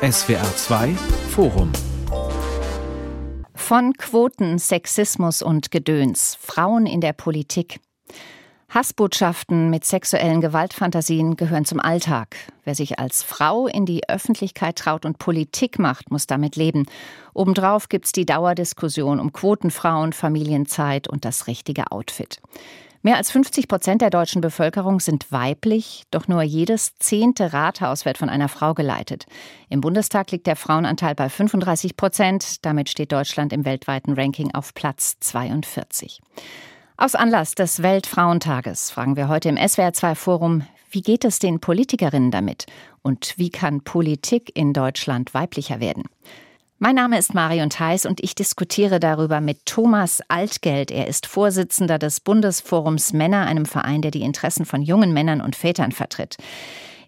SWR 2 Forum von Quoten, Sexismus und Gedöns, Frauen in der Politik. Hassbotschaften mit sexuellen Gewaltfantasien gehören zum Alltag. Wer sich als Frau in die Öffentlichkeit traut und Politik macht, muss damit leben. Obendrauf gibt's die Dauerdiskussion um Quotenfrauen, Familienzeit und das richtige Outfit. Mehr als 50 Prozent der deutschen Bevölkerung sind weiblich, doch nur jedes zehnte Rathaus wird von einer Frau geleitet. Im Bundestag liegt der Frauenanteil bei 35 Prozent. Damit steht Deutschland im weltweiten Ranking auf Platz 42. Aus Anlass des Weltfrauentages fragen wir heute im SWR2 Forum, wie geht es den Politikerinnen damit? Und wie kann Politik in Deutschland weiblicher werden? Mein Name ist Marion Theis und ich diskutiere darüber mit Thomas Altgeld. Er ist Vorsitzender des Bundesforums Männer, einem Verein, der die Interessen von jungen Männern und Vätern vertritt.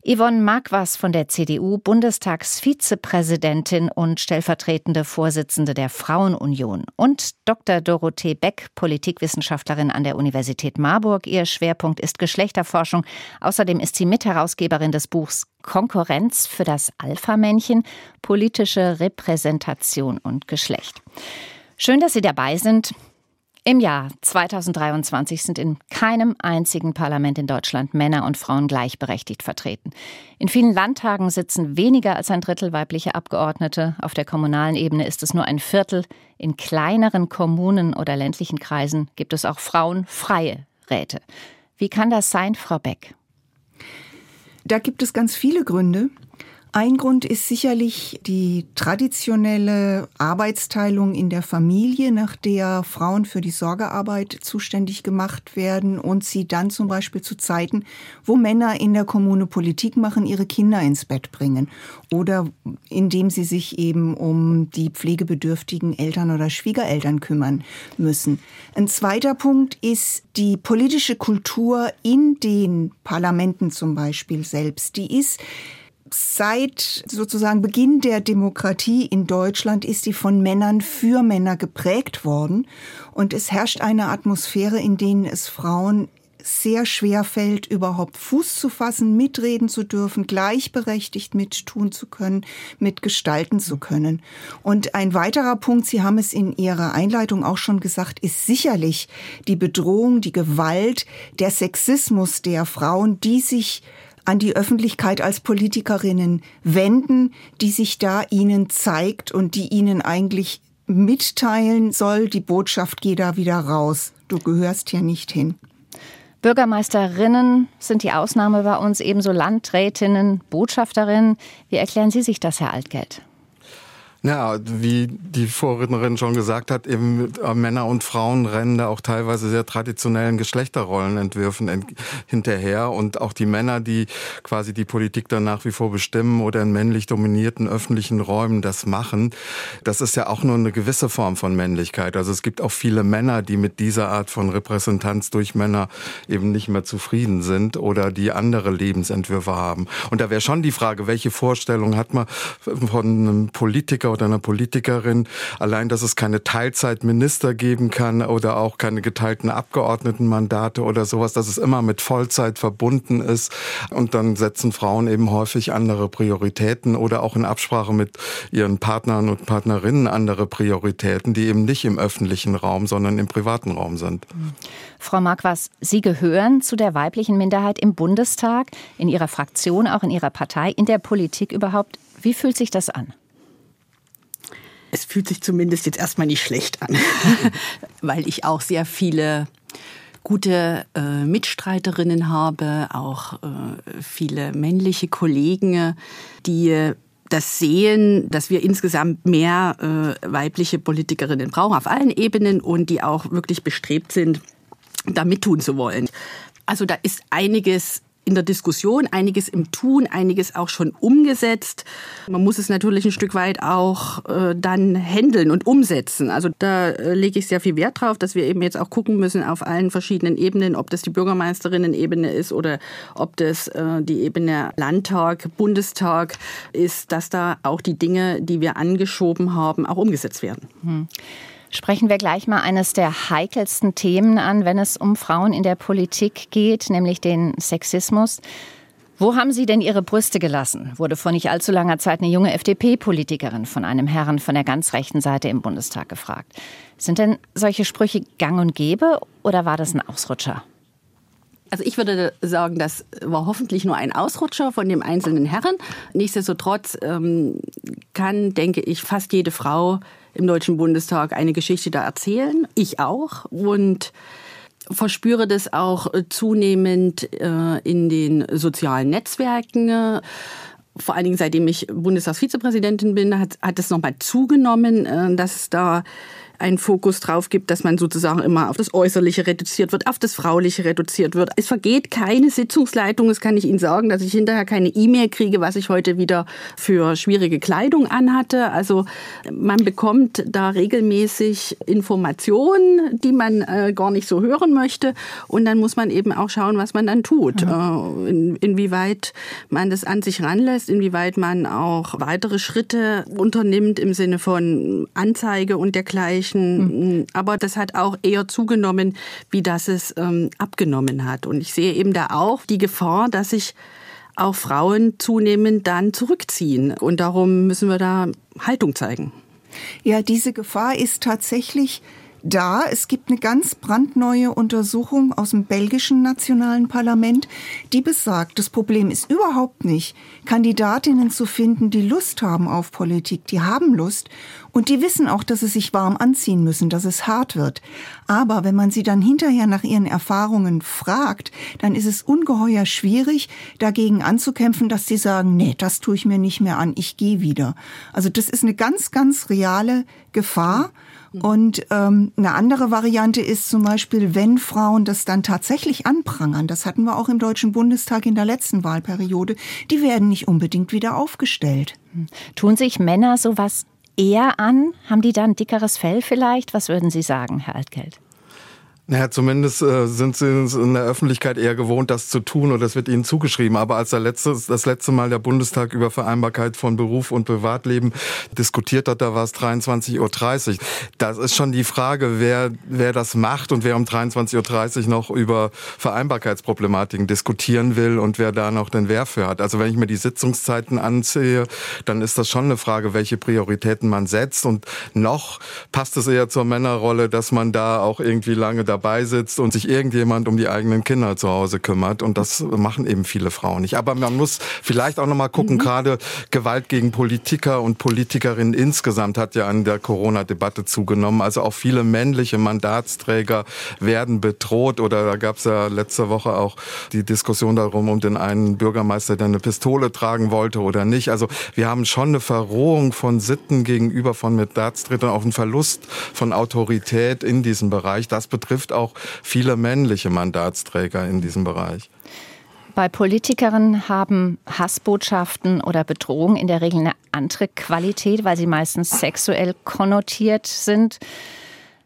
Yvonne Marquas von der CDU, Bundestagsvizepräsidentin und stellvertretende Vorsitzende der Frauenunion und Dr. Dorothee Beck, Politikwissenschaftlerin an der Universität Marburg. Ihr Schwerpunkt ist Geschlechterforschung. Außerdem ist sie Mitherausgeberin des Buchs Konkurrenz für das Alpha-Männchen, politische Repräsentation und Geschlecht. Schön, dass Sie dabei sind. Im Jahr 2023 sind in keinem einzigen Parlament in Deutschland Männer und Frauen gleichberechtigt vertreten. In vielen Landtagen sitzen weniger als ein Drittel weibliche Abgeordnete. Auf der kommunalen Ebene ist es nur ein Viertel. In kleineren Kommunen oder ländlichen Kreisen gibt es auch frauenfreie Räte. Wie kann das sein, Frau Beck? Da gibt es ganz viele Gründe. Ein Grund ist sicherlich die traditionelle Arbeitsteilung in der Familie, nach der Frauen für die Sorgearbeit zuständig gemacht werden und sie dann zum Beispiel zu Zeiten, wo Männer in der Kommune Politik machen, ihre Kinder ins Bett bringen oder indem sie sich eben um die pflegebedürftigen Eltern oder Schwiegereltern kümmern müssen. Ein zweiter Punkt ist die politische Kultur in den Parlamenten zum Beispiel selbst. Die ist seit sozusagen Beginn der Demokratie in Deutschland ist sie von Männern für Männer geprägt worden. Und es herrscht eine Atmosphäre, in denen es Frauen sehr schwer fällt, überhaupt Fuß zu fassen, mitreden zu dürfen, gleichberechtigt mittun zu können, mitgestalten zu können. Und ein weiterer Punkt, Sie haben es in Ihrer Einleitung auch schon gesagt, ist sicherlich die Bedrohung, die Gewalt, der Sexismus der Frauen, die sich an die Öffentlichkeit als Politikerinnen wenden, die sich da ihnen zeigt und die ihnen eigentlich mitteilen soll, die Botschaft, geh da wieder raus. Du gehörst hier nicht hin. Bürgermeisterinnen sind die Ausnahme bei uns, ebenso Landrätinnen, Botschafterinnen. Wie erklären Sie sich das, Herr Altgeld? Ja, wie die Vorrednerin schon gesagt hat, eben äh, Männer und Frauen rennen da auch teilweise sehr traditionellen Geschlechterrollenentwürfen hinterher und auch die Männer, die quasi die Politik dann nach wie vor bestimmen oder in männlich dominierten öffentlichen Räumen das machen, das ist ja auch nur eine gewisse Form von Männlichkeit. Also es gibt auch viele Männer, die mit dieser Art von Repräsentanz durch Männer eben nicht mehr zufrieden sind oder die andere Lebensentwürfe haben. Und da wäre schon die Frage, welche Vorstellung hat man von einem Politiker Politiker oder einer Politikerin. Allein, dass es keine Teilzeitminister geben kann oder auch keine geteilten Abgeordnetenmandate oder sowas, dass es immer mit Vollzeit verbunden ist. Und dann setzen Frauen eben häufig andere Prioritäten oder auch in Absprache mit ihren Partnern und Partnerinnen andere Prioritäten, die eben nicht im öffentlichen Raum, sondern im privaten Raum sind. Frau Marquas, Sie gehören zu der weiblichen Minderheit im Bundestag, in Ihrer Fraktion, auch in Ihrer Partei, in der Politik überhaupt. Wie fühlt sich das an? Es fühlt sich zumindest jetzt erstmal nicht schlecht an, weil ich auch sehr viele gute äh, Mitstreiterinnen habe, auch äh, viele männliche Kollegen, die das sehen, dass wir insgesamt mehr äh, weibliche Politikerinnen brauchen auf allen Ebenen und die auch wirklich bestrebt sind, da mittun zu wollen. Also da ist einiges in der Diskussion, einiges im Tun, einiges auch schon umgesetzt. Man muss es natürlich ein Stück weit auch äh, dann handeln und umsetzen. Also da äh, lege ich sehr viel Wert drauf, dass wir eben jetzt auch gucken müssen auf allen verschiedenen Ebenen, ob das die Bürgermeisterinnen-Ebene ist oder ob das äh, die Ebene Landtag, Bundestag ist, dass da auch die Dinge, die wir angeschoben haben, auch umgesetzt werden. Hm. Sprechen wir gleich mal eines der heikelsten Themen an, wenn es um Frauen in der Politik geht, nämlich den Sexismus. Wo haben Sie denn Ihre Brüste gelassen? wurde vor nicht allzu langer Zeit eine junge FDP-Politikerin von einem Herrn von der ganz rechten Seite im Bundestag gefragt. Sind denn solche Sprüche gang und gäbe oder war das ein Ausrutscher? Also ich würde sagen, das war hoffentlich nur ein Ausrutscher von dem einzelnen Herren. Nichtsdestotrotz ähm, kann, denke ich, fast jede Frau im Deutschen Bundestag eine Geschichte da erzählen. Ich auch. Und verspüre das auch äh, zunehmend äh, in den sozialen Netzwerken vor allen Dingen seitdem ich Bundestagsvizepräsidentin bin, hat, hat nochmal zugenommen, äh, dass da einen Fokus drauf gibt, dass man sozusagen immer auf das Äußerliche reduziert wird, auf das Frauliche reduziert wird. Es vergeht keine Sitzungsleitung, das kann ich Ihnen sagen, dass ich hinterher keine E-Mail kriege, was ich heute wieder für schwierige Kleidung anhatte. Also man bekommt da regelmäßig Informationen, die man äh, gar nicht so hören möchte. Und dann muss man eben auch schauen, was man dann tut. Mhm. Äh, in, inwieweit man das an sich ranlässt, inwieweit man auch weitere Schritte unternimmt im Sinne von Anzeige und dergleichen Menschen. Mhm. Aber das hat auch eher zugenommen, wie das es ähm, abgenommen hat. Und ich sehe eben da auch die Gefahr, dass sich auch Frauen zunehmend dann zurückziehen. Und darum müssen wir da Haltung zeigen. Ja, diese Gefahr ist tatsächlich da. Es gibt eine ganz brandneue Untersuchung aus dem belgischen nationalen Parlament, die besagt, das Problem ist überhaupt nicht, Kandidatinnen zu finden, die Lust haben auf Politik. Die haben Lust und die wissen auch, dass sie sich warm anziehen müssen, dass es hart wird. Aber wenn man sie dann hinterher nach ihren Erfahrungen fragt, dann ist es ungeheuer schwierig, dagegen anzukämpfen, dass sie sagen, nee, das tue ich mir nicht mehr an, ich gehe wieder. Also das ist eine ganz, ganz reale Gefahr. Und ähm, eine andere Variante ist zum Beispiel, wenn Frauen das dann tatsächlich anprangern, das hatten wir auch im Deutschen Bundestag in der letzten Wahlperiode, die werden nicht unbedingt wieder aufgestellt. Tun sich Männer sowas eher an? Haben die da ein dickeres Fell vielleicht? Was würden Sie sagen, Herr Altgeld? Naja, zumindest äh, sind sie in der Öffentlichkeit eher gewohnt, das zu tun oder das wird ihnen zugeschrieben. Aber als der letzte, das letzte Mal der Bundestag über Vereinbarkeit von Beruf und Privatleben diskutiert hat, da war es 23.30 Uhr. Das ist schon die Frage, wer, wer das macht und wer um 23.30 Uhr noch über Vereinbarkeitsproblematiken diskutieren will und wer da noch den Wehr für hat. Also wenn ich mir die Sitzungszeiten ansehe, dann ist das schon eine Frage, welche Prioritäten man setzt. Und noch passt es eher zur Männerrolle, dass man da auch irgendwie lange dabei dabei sitzt und sich irgendjemand um die eigenen Kinder zu Hause kümmert. Und das machen eben viele Frauen nicht. Aber man muss vielleicht auch nochmal gucken, mhm. gerade Gewalt gegen Politiker und Politikerinnen insgesamt hat ja an der Corona-Debatte zugenommen. Also auch viele männliche Mandatsträger werden bedroht. Oder da gab es ja letzte Woche auch die Diskussion darum, um den einen Bürgermeister, der eine Pistole tragen wollte oder nicht. Also wir haben schon eine Verrohung von Sitten gegenüber von Mandatsträgern, auch einen Verlust von Autorität in diesem Bereich. Das betrifft betrifft auch viele männliche Mandatsträger in diesem Bereich. Bei Politikerinnen haben Hassbotschaften oder Bedrohungen in der Regel eine andere Qualität, weil sie meistens sexuell konnotiert sind.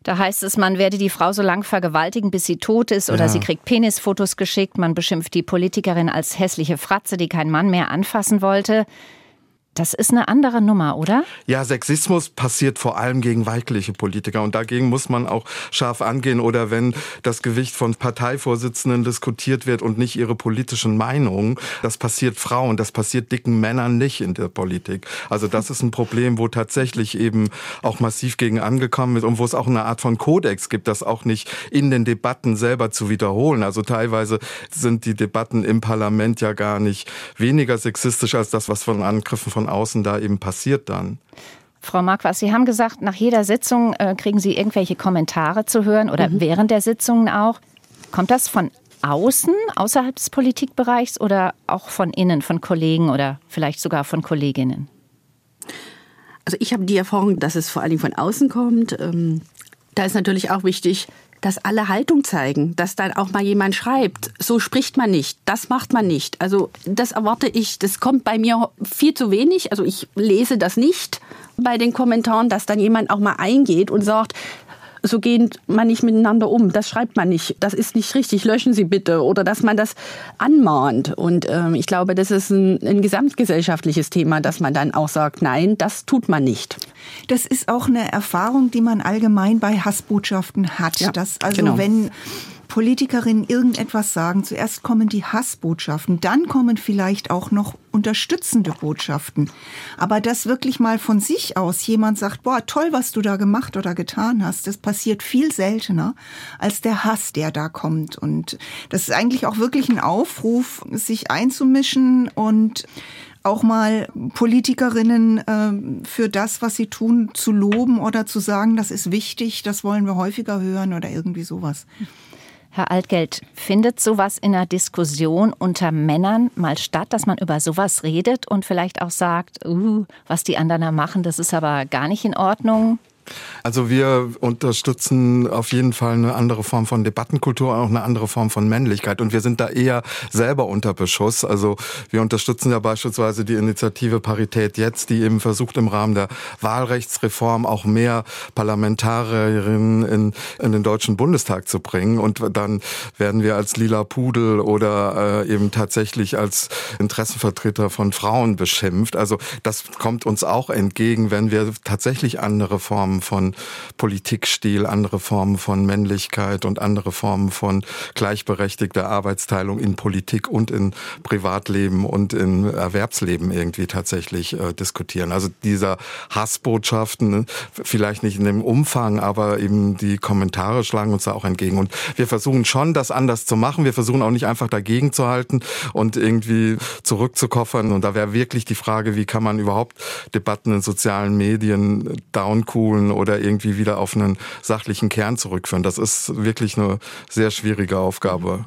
Da heißt es, man werde die Frau so lang vergewaltigen, bis sie tot ist, oder ja. sie kriegt Penisfotos geschickt. Man beschimpft die Politikerin als hässliche Fratze, die kein Mann mehr anfassen wollte. Das ist eine andere Nummer, oder? Ja, Sexismus passiert vor allem gegen weibliche Politiker und dagegen muss man auch scharf angehen. Oder wenn das Gewicht von Parteivorsitzenden diskutiert wird und nicht ihre politischen Meinungen, das passiert Frauen, das passiert dicken Männern nicht in der Politik. Also das ist ein Problem, wo tatsächlich eben auch massiv gegen angekommen ist und wo es auch eine Art von Kodex gibt, das auch nicht in den Debatten selber zu wiederholen. Also teilweise sind die Debatten im Parlament ja gar nicht weniger sexistisch als das, was von Angriffen von von außen da eben passiert dann. Frau Marquardt, Sie haben gesagt, nach jeder Sitzung äh, kriegen Sie irgendwelche Kommentare zu hören oder mhm. während der Sitzungen auch. Kommt das von außen, außerhalb des Politikbereichs oder auch von innen, von Kollegen oder vielleicht sogar von Kolleginnen? Also ich habe die Erfahrung, dass es vor allen Dingen von außen kommt. Ähm, da ist natürlich auch wichtig, dass alle Haltung zeigen, dass dann auch mal jemand schreibt, so spricht man nicht, das macht man nicht. Also das erwarte ich, das kommt bei mir viel zu wenig. Also ich lese das nicht bei den Kommentaren, dass dann jemand auch mal eingeht und sagt, so geht man nicht miteinander um. Das schreibt man nicht. Das ist nicht richtig. Löschen Sie bitte. Oder dass man das anmahnt. Und ähm, ich glaube, das ist ein, ein gesamtgesellschaftliches Thema, dass man dann auch sagt, nein, das tut man nicht. Das ist auch eine Erfahrung, die man allgemein bei Hassbotschaften hat. Ja, dass also genau. wenn Politikerinnen irgendetwas sagen, zuerst kommen die Hassbotschaften, dann kommen vielleicht auch noch unterstützende Botschaften. Aber dass wirklich mal von sich aus jemand sagt, boah, toll, was du da gemacht oder getan hast, das passiert viel seltener als der Hass, der da kommt. Und das ist eigentlich auch wirklich ein Aufruf, sich einzumischen und auch mal Politikerinnen äh, für das, was sie tun, zu loben oder zu sagen, das ist wichtig, das wollen wir häufiger hören oder irgendwie sowas. Herr Altgeld, findet sowas in einer Diskussion unter Männern mal statt, dass man über sowas redet und vielleicht auch sagt, uh, was die anderen da machen, das ist aber gar nicht in Ordnung? Also wir unterstützen auf jeden Fall eine andere Form von Debattenkultur und auch eine andere Form von Männlichkeit. Und wir sind da eher selber unter Beschuss. Also wir unterstützen ja beispielsweise die Initiative Parität jetzt, die eben versucht im Rahmen der Wahlrechtsreform auch mehr Parlamentarierinnen in, in den Deutschen Bundestag zu bringen. Und dann werden wir als lila Pudel oder äh, eben tatsächlich als Interessenvertreter von Frauen beschimpft. Also das kommt uns auch entgegen, wenn wir tatsächlich andere Formen Formen von Politikstil, andere Formen von Männlichkeit und andere Formen von gleichberechtigter Arbeitsteilung in Politik und in Privatleben und in Erwerbsleben irgendwie tatsächlich äh, diskutieren. Also dieser Hassbotschaften, ne, vielleicht nicht in dem Umfang, aber eben die Kommentare schlagen uns da auch entgegen. Und wir versuchen schon, das anders zu machen. Wir versuchen auch nicht einfach dagegen zu halten und irgendwie zurückzukoffern. Und da wäre wirklich die Frage, wie kann man überhaupt Debatten in sozialen Medien downcoolen abspulen oder irgendwie wieder auf einen sachlichen Kern zurückführen. Das ist wirklich eine sehr schwierige Aufgabe.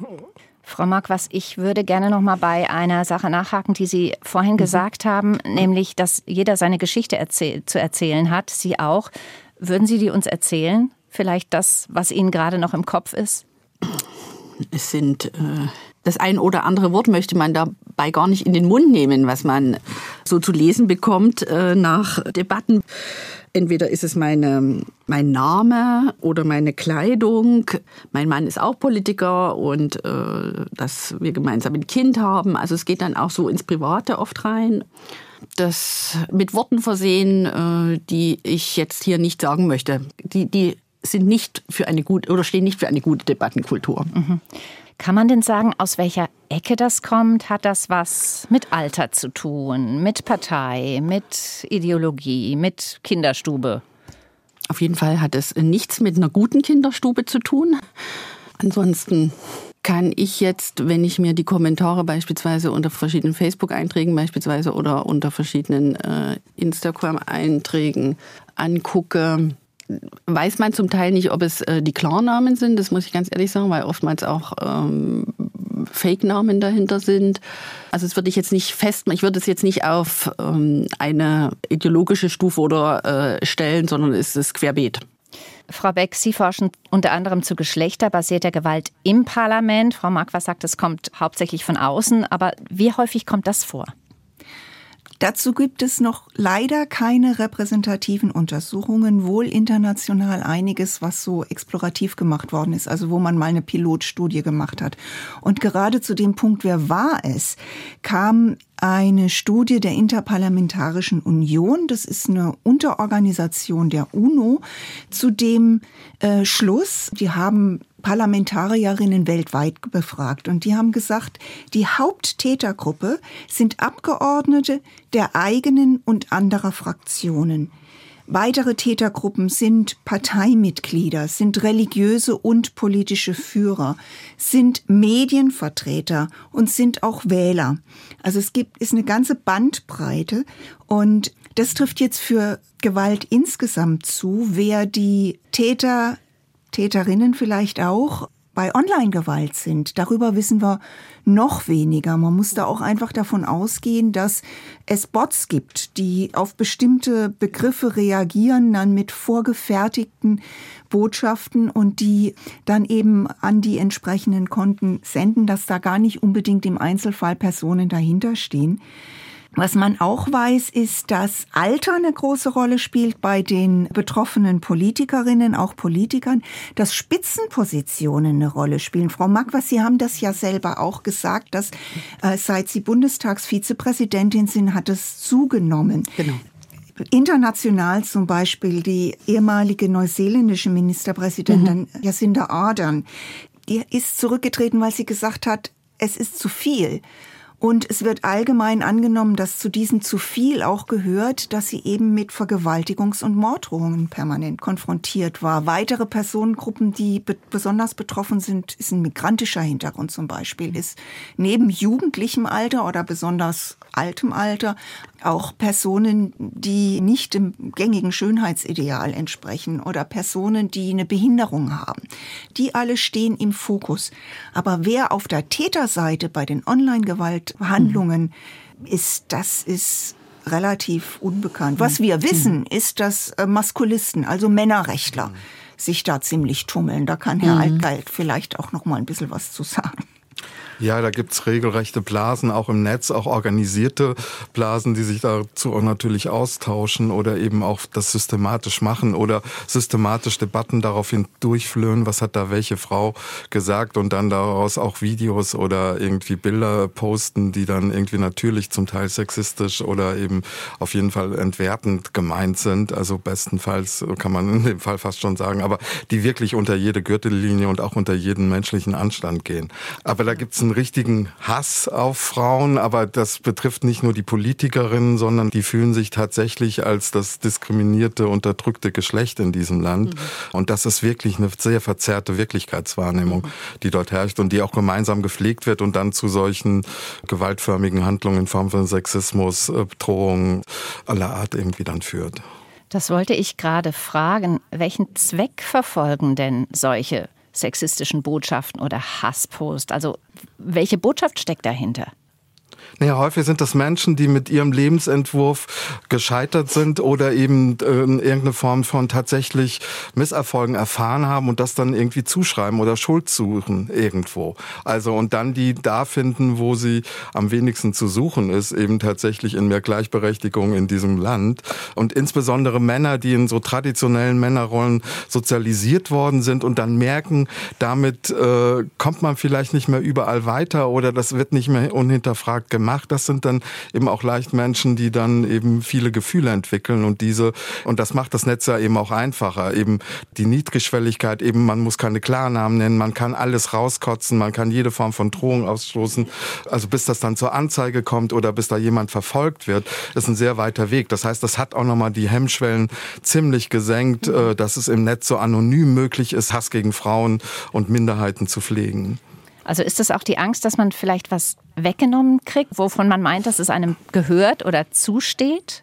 Frau Marquas, ich würde gerne noch mal bei einer Sache nachhaken, die Sie vorhin mhm. gesagt haben, nämlich, dass jeder seine Geschichte erzähl zu erzählen hat. Sie auch. Würden Sie die uns erzählen? Vielleicht das, was Ihnen gerade noch im Kopf ist? Es sind äh, das ein oder andere Wort möchte man dabei gar nicht in den Mund nehmen, was man so zu lesen bekommt äh, nach Debatten. Entweder ist es meine, mein Name oder meine Kleidung. Mein Mann ist auch Politiker und äh, dass wir gemeinsam ein Kind haben. Also es geht dann auch so ins Private oft rein. Das mit Worten versehen, äh, die ich jetzt hier nicht sagen möchte. Die, die sind nicht für eine gute oder stehen nicht für eine gute Debattenkultur. Mhm. Kann man denn sagen, aus welcher Ecke das kommt? Hat das was mit Alter zu tun, mit Partei, mit Ideologie, mit Kinderstube? Auf jeden Fall hat es nichts mit einer guten Kinderstube zu tun. Ansonsten kann ich jetzt, wenn ich mir die Kommentare beispielsweise unter verschiedenen Facebook-Einträgen beispielsweise oder unter verschiedenen äh, Instagram-Einträgen angucke, weiß man zum Teil nicht, ob es äh, die Klarnamen sind, das muss ich ganz ehrlich sagen, weil oftmals auch ähm, Fake-Namen dahinter sind. Also es würde ich jetzt nicht fest, ich würde es jetzt nicht auf ähm, eine ideologische Stufe oder äh, stellen, sondern es ist querbeet. Frau Beck, Sie forschen unter anderem zu geschlechterbasierter Gewalt im Parlament. Frau Marquardt sagt, es kommt hauptsächlich von außen, aber wie häufig kommt das vor? Dazu gibt es noch leider keine repräsentativen Untersuchungen, wohl international einiges, was so explorativ gemacht worden ist, also wo man mal eine Pilotstudie gemacht hat. Und gerade zu dem Punkt, wer war es, kam eine Studie der Interparlamentarischen Union, das ist eine Unterorganisation der UNO, zu dem äh, Schluss, die haben Parlamentarierinnen weltweit befragt und die haben gesagt, die Haupttätergruppe sind Abgeordnete der eigenen und anderer Fraktionen. Weitere Tätergruppen sind Parteimitglieder, sind religiöse und politische Führer, sind Medienvertreter und sind auch Wähler. Also es gibt, ist eine ganze Bandbreite und das trifft jetzt für Gewalt insgesamt zu. Wer die Täter Täterinnen vielleicht auch bei Online-Gewalt sind. Darüber wissen wir noch weniger. Man muss da auch einfach davon ausgehen, dass es Bots gibt, die auf bestimmte Begriffe reagieren, dann mit vorgefertigten Botschaften und die dann eben an die entsprechenden Konten senden, dass da gar nicht unbedingt im Einzelfall Personen dahinter stehen. Was man auch weiß, ist, dass Alter eine große Rolle spielt bei den betroffenen Politikerinnen, auch Politikern, dass Spitzenpositionen eine Rolle spielen. Frau Magwas, Sie haben das ja selber auch gesagt, dass äh, seit Sie Bundestagsvizepräsidentin sind, hat es zugenommen. Genau. International zum Beispiel die ehemalige neuseeländische Ministerpräsidentin mhm. Jacinda Ardern, die ist zurückgetreten, weil sie gesagt hat, es ist zu viel. Und es wird allgemein angenommen, dass zu diesem zu viel auch gehört, dass sie eben mit Vergewaltigungs- und Morddrohungen permanent konfrontiert war. Weitere Personengruppen, die be besonders betroffen sind, ist ein migrantischer Hintergrund zum Beispiel, ist neben jugendlichem Alter oder besonders altem Alter auch Personen, die nicht dem gängigen Schönheitsideal entsprechen oder Personen, die eine Behinderung haben. Die alle stehen im Fokus. Aber wer auf der Täterseite bei den Online-Gewalthandlungen mhm. ist, das ist relativ unbekannt. Was wir wissen, mhm. ist, dass äh, Maskulisten, also Männerrechtler, mhm. sich da ziemlich tummeln. Da kann Herr mhm. Altgeld vielleicht auch noch mal ein bisschen was zu sagen. Ja, da gibt's regelrechte Blasen, auch im Netz, auch organisierte Blasen, die sich dazu auch natürlich austauschen oder eben auch das systematisch machen oder systematisch Debatten daraufhin durchführen, was hat da welche Frau gesagt und dann daraus auch Videos oder irgendwie Bilder posten, die dann irgendwie natürlich zum Teil sexistisch oder eben auf jeden Fall entwertend gemeint sind. Also bestenfalls kann man in dem Fall fast schon sagen, aber die wirklich unter jede Gürtellinie und auch unter jeden menschlichen Anstand gehen. Aber da gibt's einen richtigen Hass auf Frauen, aber das betrifft nicht nur die Politikerinnen, sondern die fühlen sich tatsächlich als das diskriminierte, unterdrückte Geschlecht in diesem Land. Mhm. Und das ist wirklich eine sehr verzerrte Wirklichkeitswahrnehmung, mhm. die dort herrscht und die auch gemeinsam gepflegt wird und dann zu solchen gewaltförmigen Handlungen in Form von Sexismus, äh, Bedrohung aller Art irgendwie dann führt. Das wollte ich gerade fragen. Welchen Zweck verfolgen denn solche sexistischen Botschaften oder Hasspost? Also welche Botschaft steckt dahinter? Naja, häufig sind das Menschen, die mit ihrem Lebensentwurf gescheitert sind oder eben äh, irgendeine Form von tatsächlich Misserfolgen erfahren haben und das dann irgendwie zuschreiben oder Schuld suchen irgendwo. Also und dann die da finden, wo sie am wenigsten zu suchen ist, eben tatsächlich in mehr Gleichberechtigung in diesem Land. Und insbesondere Männer, die in so traditionellen Männerrollen sozialisiert worden sind und dann merken, damit äh, kommt man vielleicht nicht mehr überall weiter oder das wird nicht mehr unhinterfragt gemacht gemacht. Das sind dann eben auch leicht Menschen, die dann eben viele Gefühle entwickeln und diese, und das macht das Netz ja eben auch einfacher. Eben die Niedrigschwelligkeit, eben man muss keine Klarnamen nennen, man kann alles rauskotzen, man kann jede Form von Drohung ausstoßen. Also bis das dann zur Anzeige kommt oder bis da jemand verfolgt wird, ist ein sehr weiter Weg. Das heißt, das hat auch nochmal die Hemmschwellen ziemlich gesenkt, äh, dass es im Netz so anonym möglich ist, Hass gegen Frauen und Minderheiten zu pflegen. Also ist es auch die Angst, dass man vielleicht was weggenommen kriegt, wovon man meint, dass es einem gehört oder zusteht?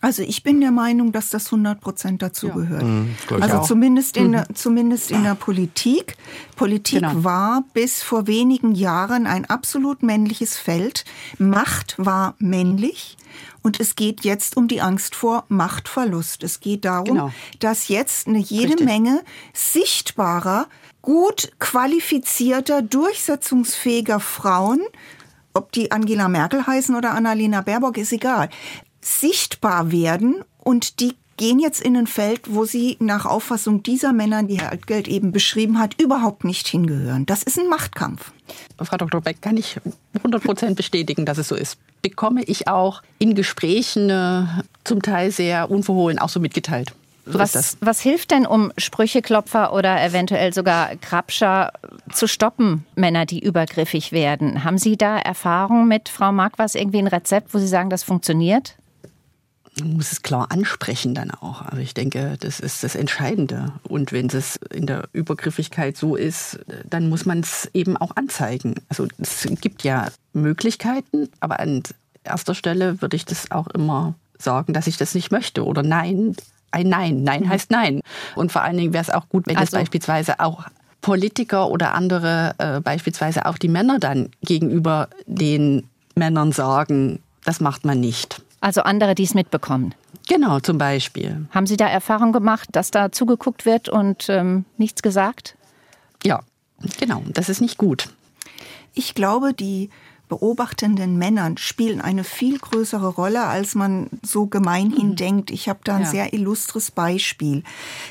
Also ich bin der Meinung, dass das 100 Prozent dazu ja. gehört. Mhm, also zumindest in, mhm. zumindest in der Politik. Politik genau. war bis vor wenigen Jahren ein absolut männliches Feld. Macht war männlich. Und es geht jetzt um die Angst vor Machtverlust. Es geht darum, genau. dass jetzt eine jede Richtig. Menge sichtbarer gut qualifizierter, durchsetzungsfähiger Frauen, ob die Angela Merkel heißen oder Annalena Baerbock, ist egal, sichtbar werden und die gehen jetzt in ein Feld, wo sie nach Auffassung dieser Männer, die Herr Altgeld eben beschrieben hat, überhaupt nicht hingehören. Das ist ein Machtkampf. Frau Dr. Beck, kann ich 100 Prozent bestätigen, dass es so ist. Bekomme ich auch in Gesprächen äh, zum Teil sehr unverhohlen auch so mitgeteilt. So was, was hilft denn, um Sprücheklopfer oder eventuell sogar Krabscher zu stoppen, Männer, die übergriffig werden? Haben Sie da Erfahrung mit Frau Marquardt, irgendwie ein Rezept, wo Sie sagen, das funktioniert? Man muss es klar ansprechen dann auch. Also ich denke, das ist das Entscheidende. Und wenn es in der Übergriffigkeit so ist, dann muss man es eben auch anzeigen. Also es gibt ja Möglichkeiten, aber an erster Stelle würde ich das auch immer sagen, dass ich das nicht möchte oder nein, ein Nein. Nein mhm. heißt Nein. Und vor allen Dingen wäre es auch gut, wenn also, das beispielsweise auch Politiker oder andere, äh, beispielsweise auch die Männer dann gegenüber den Männern sagen, das macht man nicht. Also andere, die es mitbekommen. Genau, zum Beispiel. Haben Sie da Erfahrung gemacht, dass da zugeguckt wird und ähm, nichts gesagt? Ja, genau. Das ist nicht gut. Ich glaube, die beobachtenden Männern spielen eine viel größere Rolle, als man so gemeinhin mhm. denkt. Ich habe da ein ja. sehr illustres Beispiel.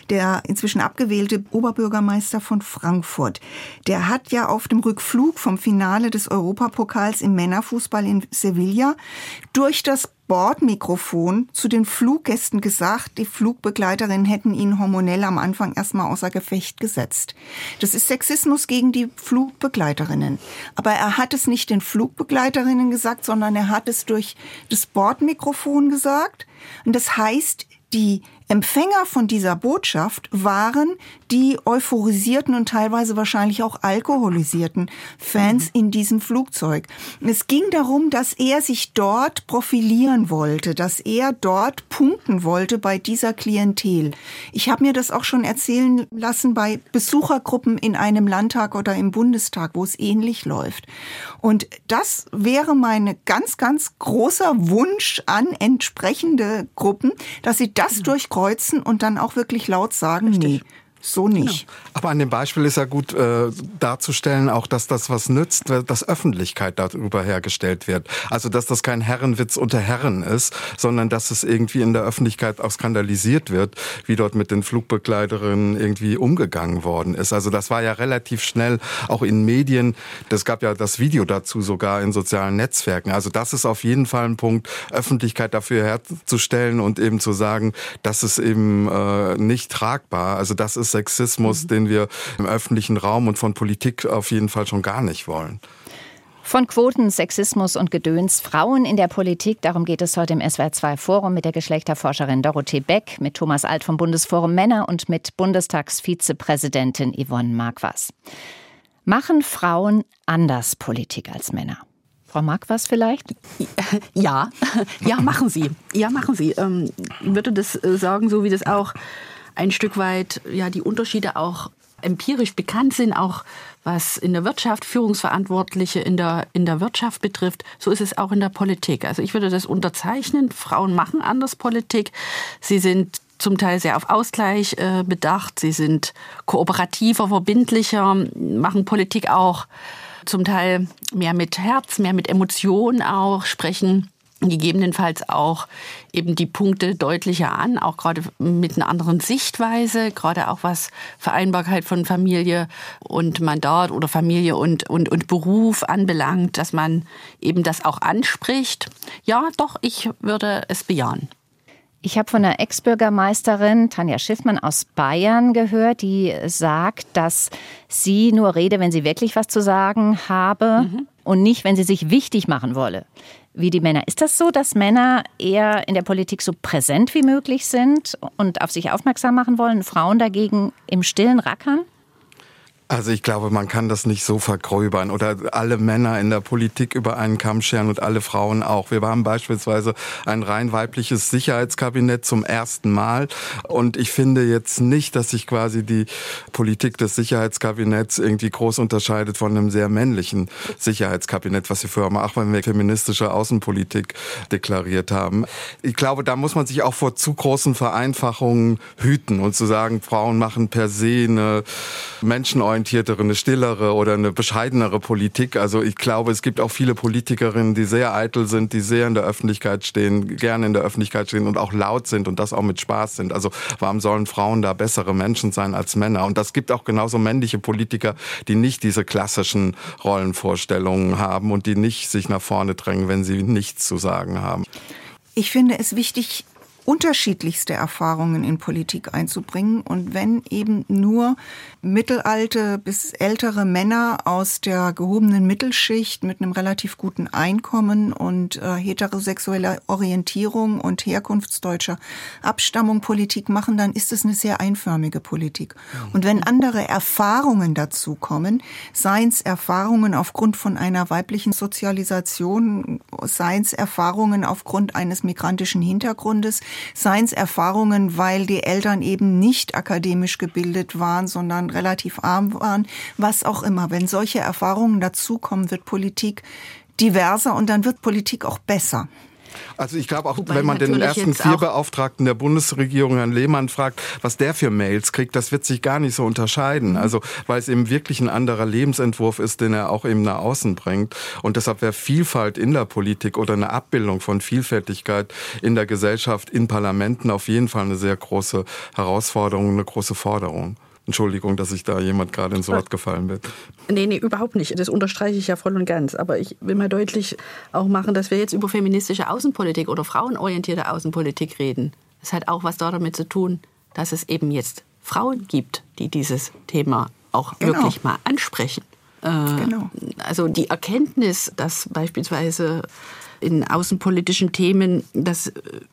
Der inzwischen abgewählte Oberbürgermeister von Frankfurt, der hat ja auf dem Rückflug vom Finale des Europapokals im Männerfußball in Sevilla durch das Bordmikrofon zu den Fluggästen gesagt, die Flugbegleiterinnen hätten ihn hormonell am Anfang erstmal außer Gefecht gesetzt. Das ist Sexismus gegen die Flugbegleiterinnen. Aber er hat es nicht den Flugbegleiterinnen gesagt, sondern er hat es durch das Bordmikrofon gesagt. Und das heißt, die Empfänger von dieser Botschaft waren die euphorisierten und teilweise wahrscheinlich auch alkoholisierten Fans mhm. in diesem Flugzeug. Es ging darum, dass er sich dort profilieren wollte, dass er dort punkten wollte bei dieser Klientel. Ich habe mir das auch schon erzählen lassen bei Besuchergruppen in einem Landtag oder im Bundestag, wo es ähnlich läuft. Und das wäre meine ganz, ganz großer Wunsch an entsprechende Gruppen, dass sie das mhm. durch kreuzen und dann auch wirklich laut sagen, Richtig. nee, so nicht. Genau. Aber an dem Beispiel ist ja gut äh, darzustellen, auch dass das was nützt, dass Öffentlichkeit darüber hergestellt wird. Also dass das kein Herrenwitz unter Herren ist, sondern dass es irgendwie in der Öffentlichkeit auch skandalisiert wird, wie dort mit den Flugbegleiterinnen irgendwie umgegangen worden ist. Also das war ja relativ schnell auch in Medien. Das gab ja das Video dazu sogar in sozialen Netzwerken. Also das ist auf jeden Fall ein Punkt, Öffentlichkeit dafür herzustellen und eben zu sagen, das ist eben äh, nicht tragbar. Also das ist Sexismus, mhm. den wir im öffentlichen Raum und von Politik auf jeden Fall schon gar nicht wollen. Von Quoten, Sexismus und Gedöns, Frauen in der Politik, darum geht es heute im SWR2 Forum mit der Geschlechterforscherin Dorothee Beck, mit Thomas Alt vom Bundesforum Männer und mit Bundestagsvizepräsidentin Yvonne Marquas. Machen Frauen anders Politik als Männer? Frau Marquas vielleicht? Ja, ja, machen Sie. Ja, machen Sie. Ähm, ich würde das äh, sagen, so wie das auch ein Stück weit ja die Unterschiede auch empirisch bekannt sind, auch was in der Wirtschaft Führungsverantwortliche in der, in der Wirtschaft betrifft, so ist es auch in der Politik. Also ich würde das unterzeichnen. Frauen machen anders Politik. Sie sind zum Teil sehr auf Ausgleich äh, bedacht. Sie sind kooperativer, verbindlicher, machen Politik auch zum Teil mehr mit Herz, mehr mit Emotionen auch, sprechen gegebenenfalls auch eben die Punkte deutlicher an, auch gerade mit einer anderen Sichtweise, gerade auch was Vereinbarkeit von Familie und Mandat oder Familie und, und, und Beruf anbelangt, dass man eben das auch anspricht. Ja, doch, ich würde es bejahen. Ich habe von einer Ex-Bürgermeisterin Tanja Schiffmann aus Bayern gehört, die sagt, dass sie nur rede, wenn sie wirklich was zu sagen habe mhm. und nicht, wenn sie sich wichtig machen wolle wie die Männer. Ist das so, dass Männer eher in der Politik so präsent wie möglich sind und auf sich aufmerksam machen wollen, Frauen dagegen im stillen rackern? Also ich glaube, man kann das nicht so vergröbern oder alle Männer in der Politik über einen Kamm scheren und alle Frauen auch. Wir haben beispielsweise ein rein weibliches Sicherheitskabinett zum ersten Mal und ich finde jetzt nicht, dass sich quasi die Politik des Sicherheitskabinetts irgendwie groß unterscheidet von einem sehr männlichen Sicherheitskabinett, was wir vorher mal auch wenn wir feministische Außenpolitik deklariert haben. Ich glaube, da muss man sich auch vor zu großen Vereinfachungen hüten und zu sagen, Frauen machen per se eine menschenorientierte orientiertere, eine stillere oder eine bescheidenere Politik. Also ich glaube, es gibt auch viele Politikerinnen, die sehr eitel sind, die sehr in der Öffentlichkeit stehen, gerne in der Öffentlichkeit stehen und auch laut sind und das auch mit Spaß sind. Also warum sollen Frauen da bessere Menschen sein als Männer? Und das gibt auch genauso männliche Politiker, die nicht diese klassischen Rollenvorstellungen haben und die nicht sich nach vorne drängen, wenn sie nichts zu sagen haben. Ich finde es wichtig, unterschiedlichste Erfahrungen in Politik einzubringen. Und wenn eben nur mittelalte bis ältere Männer aus der gehobenen Mittelschicht mit einem relativ guten Einkommen und äh, heterosexueller Orientierung und herkunftsdeutscher Abstammung Politik machen, dann ist es eine sehr einförmige Politik. Und wenn andere Erfahrungen dazu kommen, seien es Erfahrungen aufgrund von einer weiblichen Sozialisation, seien es Erfahrungen aufgrund eines migrantischen Hintergrundes, Science-Erfahrungen, weil die Eltern eben nicht akademisch gebildet waren, sondern relativ arm waren, was auch immer. Wenn solche Erfahrungen dazukommen, wird Politik diverser und dann wird Politik auch besser. Also ich glaube auch, Wobei wenn man den ersten vier Beauftragten der Bundesregierung, Herrn Lehmann, fragt, was der für Mails kriegt, das wird sich gar nicht so unterscheiden. Mhm. Also weil es eben wirklich ein anderer Lebensentwurf ist, den er auch eben nach außen bringt. Und deshalb wäre Vielfalt in der Politik oder eine Abbildung von Vielfältigkeit in der Gesellschaft, in Parlamenten auf jeden Fall eine sehr große Herausforderung, eine große Forderung. Entschuldigung, dass ich da jemand gerade ins Wort gefallen bin. Nee, nee, überhaupt nicht. Das unterstreiche ich ja voll und ganz. Aber ich will mal deutlich auch machen, dass wir jetzt über feministische Außenpolitik oder frauenorientierte Außenpolitik reden. Das hat auch was damit zu tun, dass es eben jetzt Frauen gibt, die dieses Thema auch genau. wirklich mal ansprechen. Äh, genau. Also die Erkenntnis, dass beispielsweise in außenpolitischen Themen, dass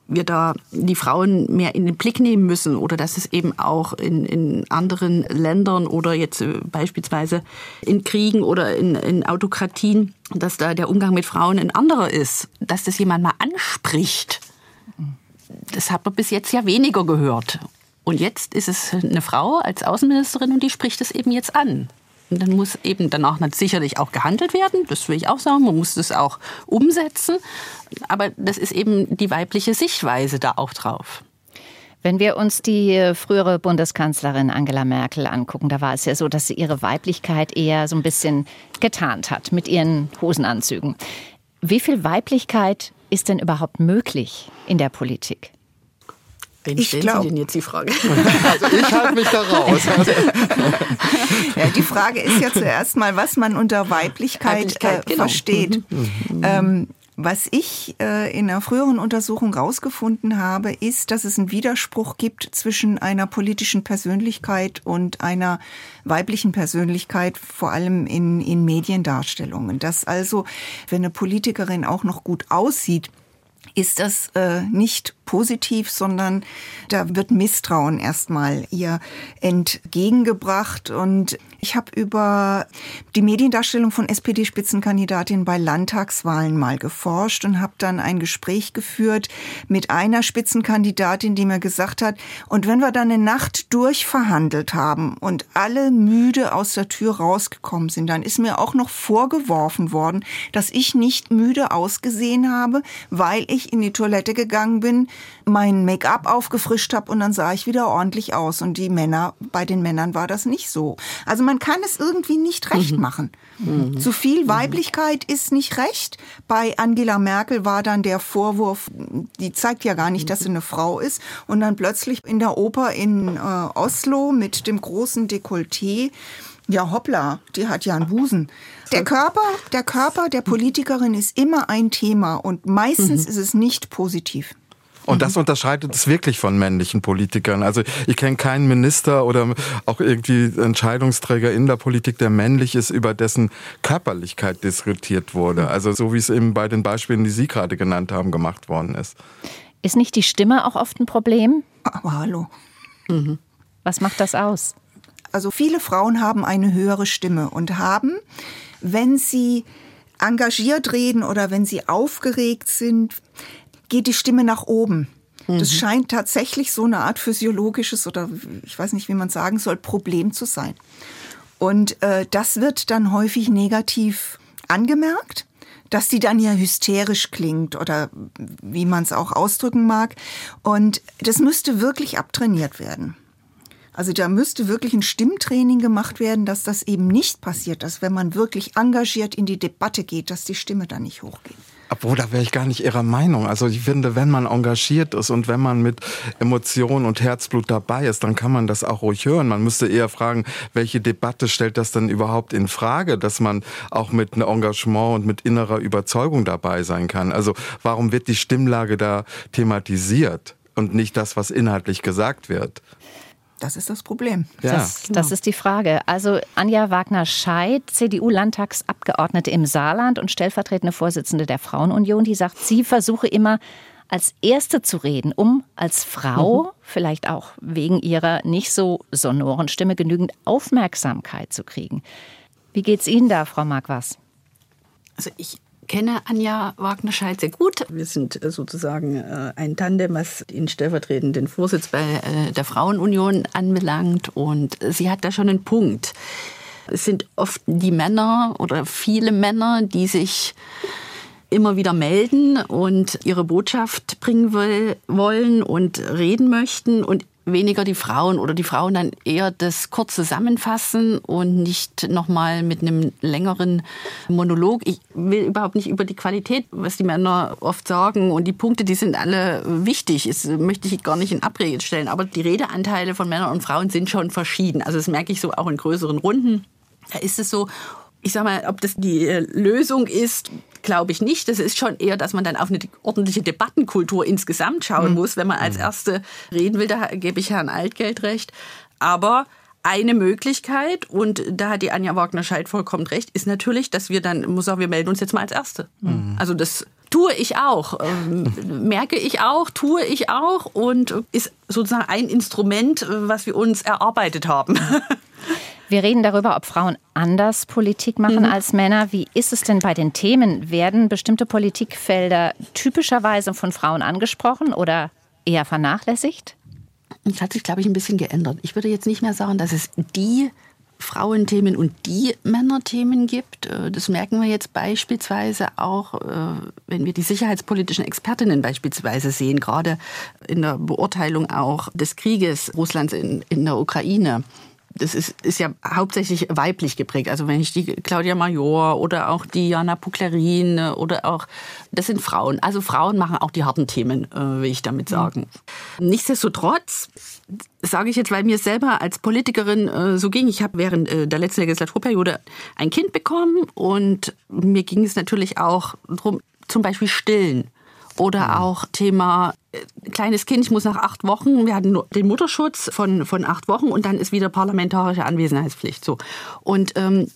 wir da die Frauen mehr in den Blick nehmen müssen oder dass es eben auch in, in anderen Ländern oder jetzt äh, beispielsweise in Kriegen oder in, in Autokratien, dass da der Umgang mit Frauen ein anderer ist, dass das jemand mal anspricht. Das hat man bis jetzt ja weniger gehört. Und jetzt ist es eine Frau als Außenministerin und die spricht es eben jetzt an. Dann muss eben danach sicherlich auch gehandelt werden, das will ich auch sagen, man muss das auch umsetzen. Aber das ist eben die weibliche Sichtweise da auch drauf. Wenn wir uns die frühere Bundeskanzlerin Angela Merkel angucken, da war es ja so, dass sie ihre Weiblichkeit eher so ein bisschen getarnt hat mit ihren Hosenanzügen. Wie viel Weiblichkeit ist denn überhaupt möglich in der Politik? Wen ich stellen glaub, Sie denn jetzt die Frage? Also ich halte mich da raus. ja, die Frage ist ja zuerst mal, was man unter Weiblichkeit, Weiblichkeit äh, genau. versteht. Mhm. Ähm, was ich äh, in einer früheren Untersuchung herausgefunden habe, ist, dass es einen Widerspruch gibt zwischen einer politischen Persönlichkeit und einer weiblichen Persönlichkeit, vor allem in, in Mediendarstellungen. Dass also, wenn eine Politikerin auch noch gut aussieht, ist das äh, nicht positiv, sondern da wird Misstrauen erstmal ihr entgegengebracht. Und ich habe über die Mediendarstellung von SPD-Spitzenkandidatin bei Landtagswahlen mal geforscht und habe dann ein Gespräch geführt mit einer Spitzenkandidatin, die mir gesagt hat, und wenn wir dann eine Nacht durchverhandelt haben und alle müde aus der Tür rausgekommen sind, dann ist mir auch noch vorgeworfen worden, dass ich nicht müde ausgesehen habe, weil ich in die Toilette gegangen bin, mein Make-up aufgefrischt habe und dann sah ich wieder ordentlich aus. Und die Männer, bei den Männern war das nicht so. Also man kann es irgendwie nicht recht mhm. machen. Mhm. Zu viel Weiblichkeit ist nicht recht. Bei Angela Merkel war dann der Vorwurf, die zeigt ja gar nicht, dass sie eine Frau ist. Und dann plötzlich in der Oper in äh, Oslo mit dem großen Dekolleté ja, hoppla, die hat ja einen Busen. Der Körper, der Körper der Politikerin ist immer ein Thema und meistens mhm. ist es nicht positiv. Und das unterscheidet es wirklich von männlichen Politikern. Also ich kenne keinen Minister oder auch irgendwie Entscheidungsträger in der Politik, der männlich ist, über dessen Körperlichkeit diskutiert wurde. Also so wie es eben bei den Beispielen, die Sie gerade genannt haben, gemacht worden ist. Ist nicht die Stimme auch oft ein Problem? Aber hallo. Mhm. Was macht das aus? Also viele Frauen haben eine höhere Stimme und haben, wenn sie engagiert reden oder wenn sie aufgeregt sind, geht die Stimme nach oben. Das mhm. scheint tatsächlich so eine Art physiologisches oder ich weiß nicht, wie man sagen soll, Problem zu sein. Und äh, das wird dann häufig negativ angemerkt, dass die dann ja hysterisch klingt oder wie man es auch ausdrücken mag. Und das müsste wirklich abtrainiert werden. Also da müsste wirklich ein Stimmtraining gemacht werden, dass das eben nicht passiert, dass wenn man wirklich engagiert in die Debatte geht, dass die Stimme dann nicht hochgeht. Obwohl, da wäre ich gar nicht Ihrer Meinung. Also ich finde, wenn man engagiert ist und wenn man mit Emotion und Herzblut dabei ist, dann kann man das auch ruhig hören. Man müsste eher fragen, welche Debatte stellt das denn überhaupt in Frage, dass man auch mit einem Engagement und mit innerer Überzeugung dabei sein kann. Also warum wird die Stimmlage da thematisiert und nicht das, was inhaltlich gesagt wird? Das ist das Problem. Ja. Das, das genau. ist die Frage. Also Anja Wagner-Scheid, CDU-Landtagsabgeordnete im Saarland und stellvertretende Vorsitzende der Frauenunion, die sagt, sie versuche immer als Erste zu reden, um als Frau, mhm. vielleicht auch wegen ihrer nicht so sonoren Stimme, genügend Aufmerksamkeit zu kriegen. Wie geht's Ihnen da, Frau Marquas? Also ich kenne Anja Wagner-Scheid sehr gut. Wir sind äh, sozusagen äh, ein Tandem, was den stellvertretenden Vorsitz bei äh, der Frauenunion anbelangt. Und sie hat da schon einen Punkt. Es sind oft die Männer oder viele Männer, die sich immer wieder melden und ihre Botschaft bringen wollen und reden möchten. Und weniger die Frauen oder die Frauen dann eher das kurz zusammenfassen und nicht nochmal mit einem längeren Monolog. Ich will überhaupt nicht über die Qualität, was die Männer oft sagen und die Punkte, die sind alle wichtig. Das möchte ich gar nicht in Abrede stellen. Aber die Redeanteile von Männern und Frauen sind schon verschieden. Also das merke ich so auch in größeren Runden. Da ist es so, ich sage mal, ob das die äh, Lösung ist, glaube ich nicht. Das ist schon eher, dass man dann auf eine ordentliche Debattenkultur insgesamt schauen mhm. muss, wenn man als mhm. Erste reden will. Da gebe ich Herrn Altgeld recht. Aber eine Möglichkeit, und da hat die Anja Wagner-Scheid vollkommen recht, ist natürlich, dass wir dann, muss auch, wir melden uns jetzt mal als Erste. Mhm. Also das tue ich auch, ähm, merke ich auch, tue ich auch und ist sozusagen ein Instrument, was wir uns erarbeitet haben. Wir reden darüber, ob Frauen anders Politik machen mhm. als Männer. Wie ist es denn bei den Themen? Werden bestimmte Politikfelder typischerweise von Frauen angesprochen oder eher vernachlässigt? Das hat sich, glaube ich, ein bisschen geändert. Ich würde jetzt nicht mehr sagen, dass es die Frauenthemen und die Männerthemen gibt. Äh, das merken wir jetzt beispielsweise auch, äh, wenn wir die sicherheitspolitischen Expertinnen beispielsweise sehen, gerade in der Beurteilung auch des Krieges Russlands in, in der Ukraine das ist, ist ja hauptsächlich weiblich geprägt. Also wenn ich die Claudia Major oder auch die Jana Puklerin oder auch, das sind Frauen. Also Frauen machen auch die harten Themen, äh, will ich damit sagen. Mhm. Nichtsdestotrotz sage ich jetzt, weil mir selber als Politikerin äh, so ging. Ich habe während äh, der letzten Legislaturperiode ein Kind bekommen und mir ging es natürlich auch darum, zum Beispiel stillen. Oder mhm. auch Thema äh, kleines Kind, ich muss nach acht Wochen, wir hatten den Mutterschutz von, von acht Wochen und dann ist wieder parlamentarische Anwesenheitspflicht. So. Und ähm,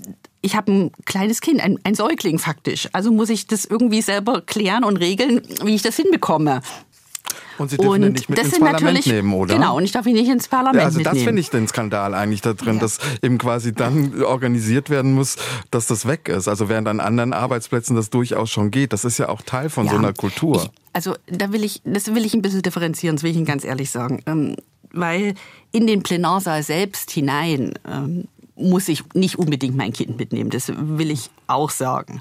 ich habe ein kleines Kind, ein, ein Säugling faktisch. Also muss ich das irgendwie selber klären und regeln, wie ich das hinbekomme. Und Sie dürfen ihn nicht mit ins Parlament nehmen, oder? Genau, und ich darf ihn nicht ins Parlament ja, also mitnehmen. das finde ich den Skandal eigentlich da drin, ja. dass eben quasi dann organisiert werden muss, dass das weg ist. Also während an anderen Arbeitsplätzen das durchaus schon geht. Das ist ja auch Teil von ja. so einer Kultur. Ich, also da will ich, das will ich ein bisschen differenzieren, das will ich Ihnen ganz ehrlich sagen. Ähm, weil in den Plenarsaal selbst hinein ähm, muss ich nicht unbedingt mein Kind mitnehmen. Das will ich auch sagen.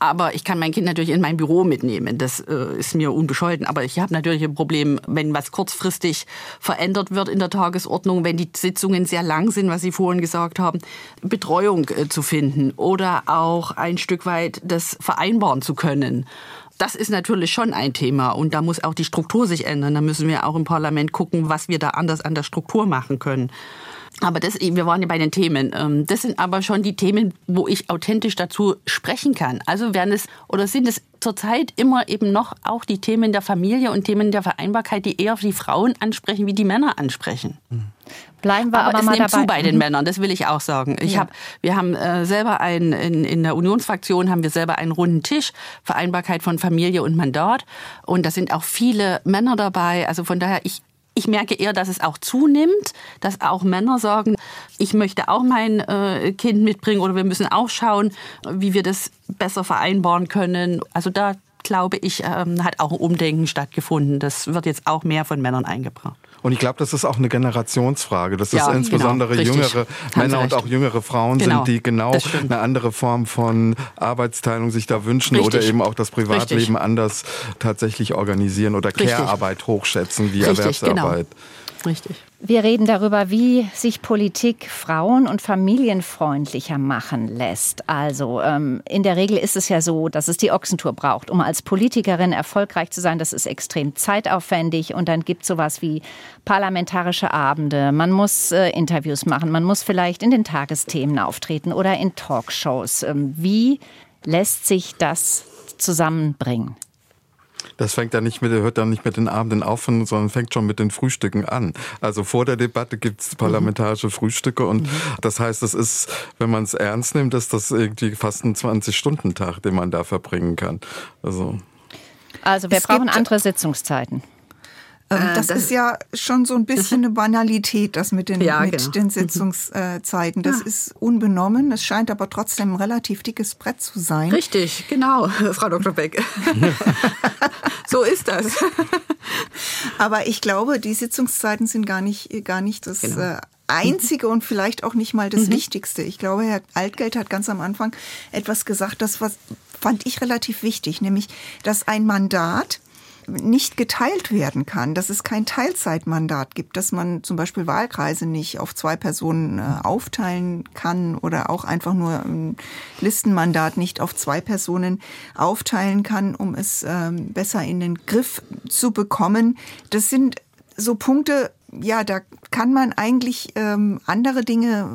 Aber ich kann mein Kind natürlich in mein Büro mitnehmen. Das äh, ist mir unbescholten. Aber ich habe natürlich ein Problem, wenn was kurzfristig verändert wird in der Tagesordnung, wenn die Sitzungen sehr lang sind, was Sie vorhin gesagt haben, Betreuung äh, zu finden oder auch ein Stück weit das vereinbaren zu können. Das ist natürlich schon ein Thema und da muss auch die Struktur sich ändern. Da müssen wir auch im Parlament gucken, was wir da anders an der Struktur machen können. Aber das, wir waren ja bei den Themen. Ähm, das sind aber schon die Themen, wo ich authentisch dazu sprechen kann. Also werden es oder sind es zurzeit immer eben noch auch die Themen der Familie und Themen der Vereinbarkeit, die eher die Frauen ansprechen, wie die Männer ansprechen. Bleiben wir aber, aber es mal nimmt dabei. zu bei den mhm. Männern, das will ich auch sagen. Ich ja. hab, wir haben äh, selber einen, in, in der Unionsfraktion haben wir selber einen runden Tisch, Vereinbarkeit von Familie und Mandat. Und da sind auch viele Männer dabei. Also von daher, ich, ich merke eher, dass es auch zunimmt, dass auch Männer sagen, ich möchte auch mein äh, Kind mitbringen oder wir müssen auch schauen, wie wir das besser vereinbaren können. Also da glaube ich, ähm, hat auch ein Umdenken stattgefunden. Das wird jetzt auch mehr von Männern eingebracht. Und ich glaube, das ist auch eine Generationsfrage. Das ja, ist insbesondere genau, jüngere Männer und auch jüngere Frauen genau, sind, die genau eine andere Form von Arbeitsteilung sich da wünschen richtig. oder eben auch das Privatleben richtig. anders tatsächlich organisieren oder Care-Arbeit hochschätzen wie richtig, genau. Erwerbsarbeit. Genau. Richtig. Wir reden darüber, wie sich Politik frauen- und familienfreundlicher machen lässt. Also ähm, in der Regel ist es ja so, dass es die Ochsentour braucht, um als Politikerin erfolgreich zu sein. Das ist extrem zeitaufwendig und dann gibt es sowas wie parlamentarische Abende. Man muss äh, Interviews machen, man muss vielleicht in den Tagesthemen auftreten oder in Talkshows. Ähm, wie lässt sich das zusammenbringen? Das fängt dann nicht mit, hört dann nicht mit den Abenden auf, sondern fängt schon mit den Frühstücken an. Also vor der Debatte gibt es parlamentarische mhm. Frühstücke und mhm. das heißt, das ist, wenn man es ernst nimmt, ist das irgendwie fast ein 20-Stunden-Tag, den man da verbringen kann. Also, also wir es brauchen andere Sitzungszeiten. Ähm, äh, das, das, ist ja schon so ein bisschen eine Banalität, das mit den, ja, mit genau. den Sitzungszeiten. Das ja. ist unbenommen. Es scheint aber trotzdem ein relativ dickes Brett zu sein. Richtig, genau, Frau Dr. Beck. so ist das. aber ich glaube, die Sitzungszeiten sind gar nicht, gar nicht das genau. Äh, einzige und vielleicht auch nicht mal das mhm. Wichtigste. Ich glaube, Herr Altgeld hat ganz am Anfang etwas gesagt, das was fand ich relativ wichtig, nämlich, dass ein Mandat nicht geteilt werden kann, dass es kein Teilzeitmandat gibt, dass man zum Beispiel Wahlkreise nicht auf zwei Personen äh, aufteilen kann oder auch einfach nur ein Listenmandat nicht auf zwei Personen aufteilen kann, um es ähm, besser in den Griff zu bekommen. Das sind so Punkte, ja, da kann man eigentlich ähm, andere Dinge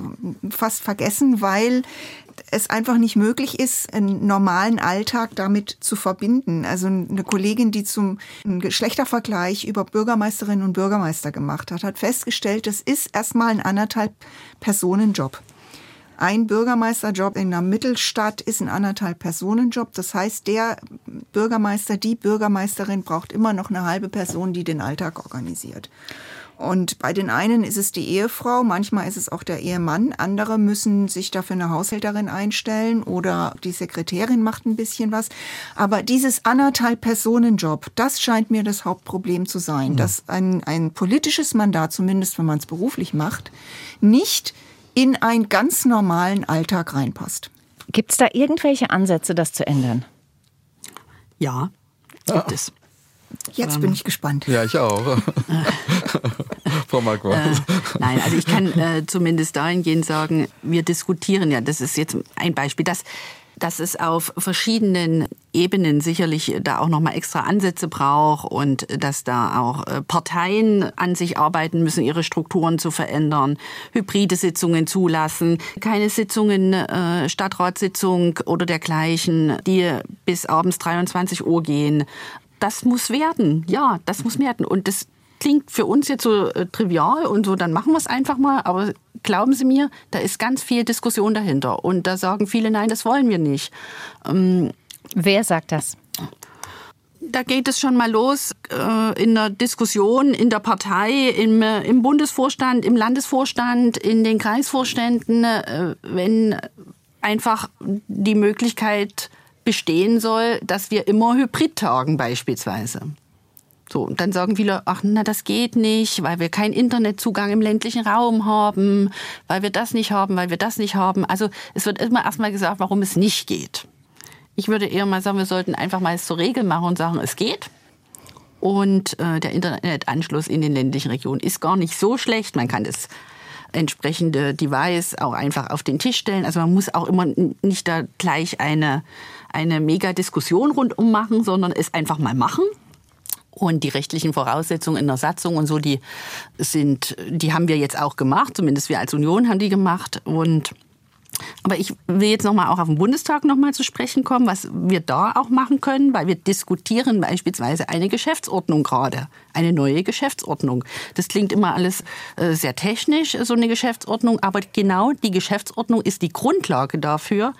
fast vergessen, weil es einfach nicht möglich ist, einen normalen Alltag damit zu verbinden. Also eine Kollegin, die zum Geschlechtervergleich über Bürgermeisterinnen und Bürgermeister gemacht hat, hat festgestellt, das ist erstmal ein anderthalb Personenjob. Ein Bürgermeisterjob in einer Mittelstadt ist ein anderthalb Personenjob. Das heißt, der Bürgermeister, die Bürgermeisterin braucht immer noch eine halbe Person, die den Alltag organisiert. Und bei den einen ist es die Ehefrau, manchmal ist es auch der Ehemann. Andere müssen sich dafür eine Haushälterin einstellen oder die Sekretärin macht ein bisschen was. Aber dieses anderthalb Personenjob, das scheint mir das Hauptproblem zu sein, ja. dass ein, ein politisches Mandat, zumindest wenn man es beruflich macht, nicht in einen ganz normalen Alltag reinpasst. Gibt es da irgendwelche Ansätze, das zu ändern? Ja, gibt es. Jetzt bin ich gespannt. Ja, ich auch. Frau Marquardt. Äh, nein, also ich kann äh, zumindest dahingehend sagen, wir diskutieren ja, das ist jetzt ein Beispiel, dass dass es auf verschiedenen Ebenen sicherlich da auch nochmal extra Ansätze braucht und dass da auch äh, Parteien an sich arbeiten müssen, ihre Strukturen zu verändern, hybride Sitzungen zulassen, keine Sitzungen, äh, Stadtratssitzung oder dergleichen, die bis abends 23 Uhr gehen, das muss werden. Ja, das muss werden. Und das klingt für uns jetzt so äh, trivial und so, dann machen wir es einfach mal. Aber glauben Sie mir, da ist ganz viel Diskussion dahinter. Und da sagen viele, nein, das wollen wir nicht. Ähm, Wer sagt das? Da geht es schon mal los äh, in der Diskussion in der Partei, im, äh, im Bundesvorstand, im Landesvorstand, in den Kreisvorständen, äh, wenn einfach die Möglichkeit bestehen soll, dass wir immer Hybrid tagen beispielsweise. So, und dann sagen viele, ach, na, das geht nicht, weil wir keinen Internetzugang im ländlichen Raum haben, weil wir das nicht haben, weil wir das nicht haben. Also es wird immer erstmal gesagt, warum es nicht geht. Ich würde eher mal sagen, wir sollten einfach mal es zur Regel machen und sagen, es geht. Und äh, der Internetanschluss in den ländlichen Regionen ist gar nicht so schlecht. Man kann das entsprechende Device auch einfach auf den Tisch stellen. Also man muss auch immer nicht da gleich eine eine Mega-Diskussion rundum machen, sondern es einfach mal machen. Und die rechtlichen Voraussetzungen in der Satzung und so, die sind, die haben wir jetzt auch gemacht. Zumindest wir als Union haben die gemacht. Und aber ich will jetzt nochmal auch auf den Bundestag nochmal zu sprechen kommen, was wir da auch machen können, weil wir diskutieren beispielsweise eine Geschäftsordnung gerade, eine neue Geschäftsordnung. Das klingt immer alles äh, sehr technisch, so eine Geschäftsordnung, aber genau die Geschäftsordnung ist die Grundlage dafür,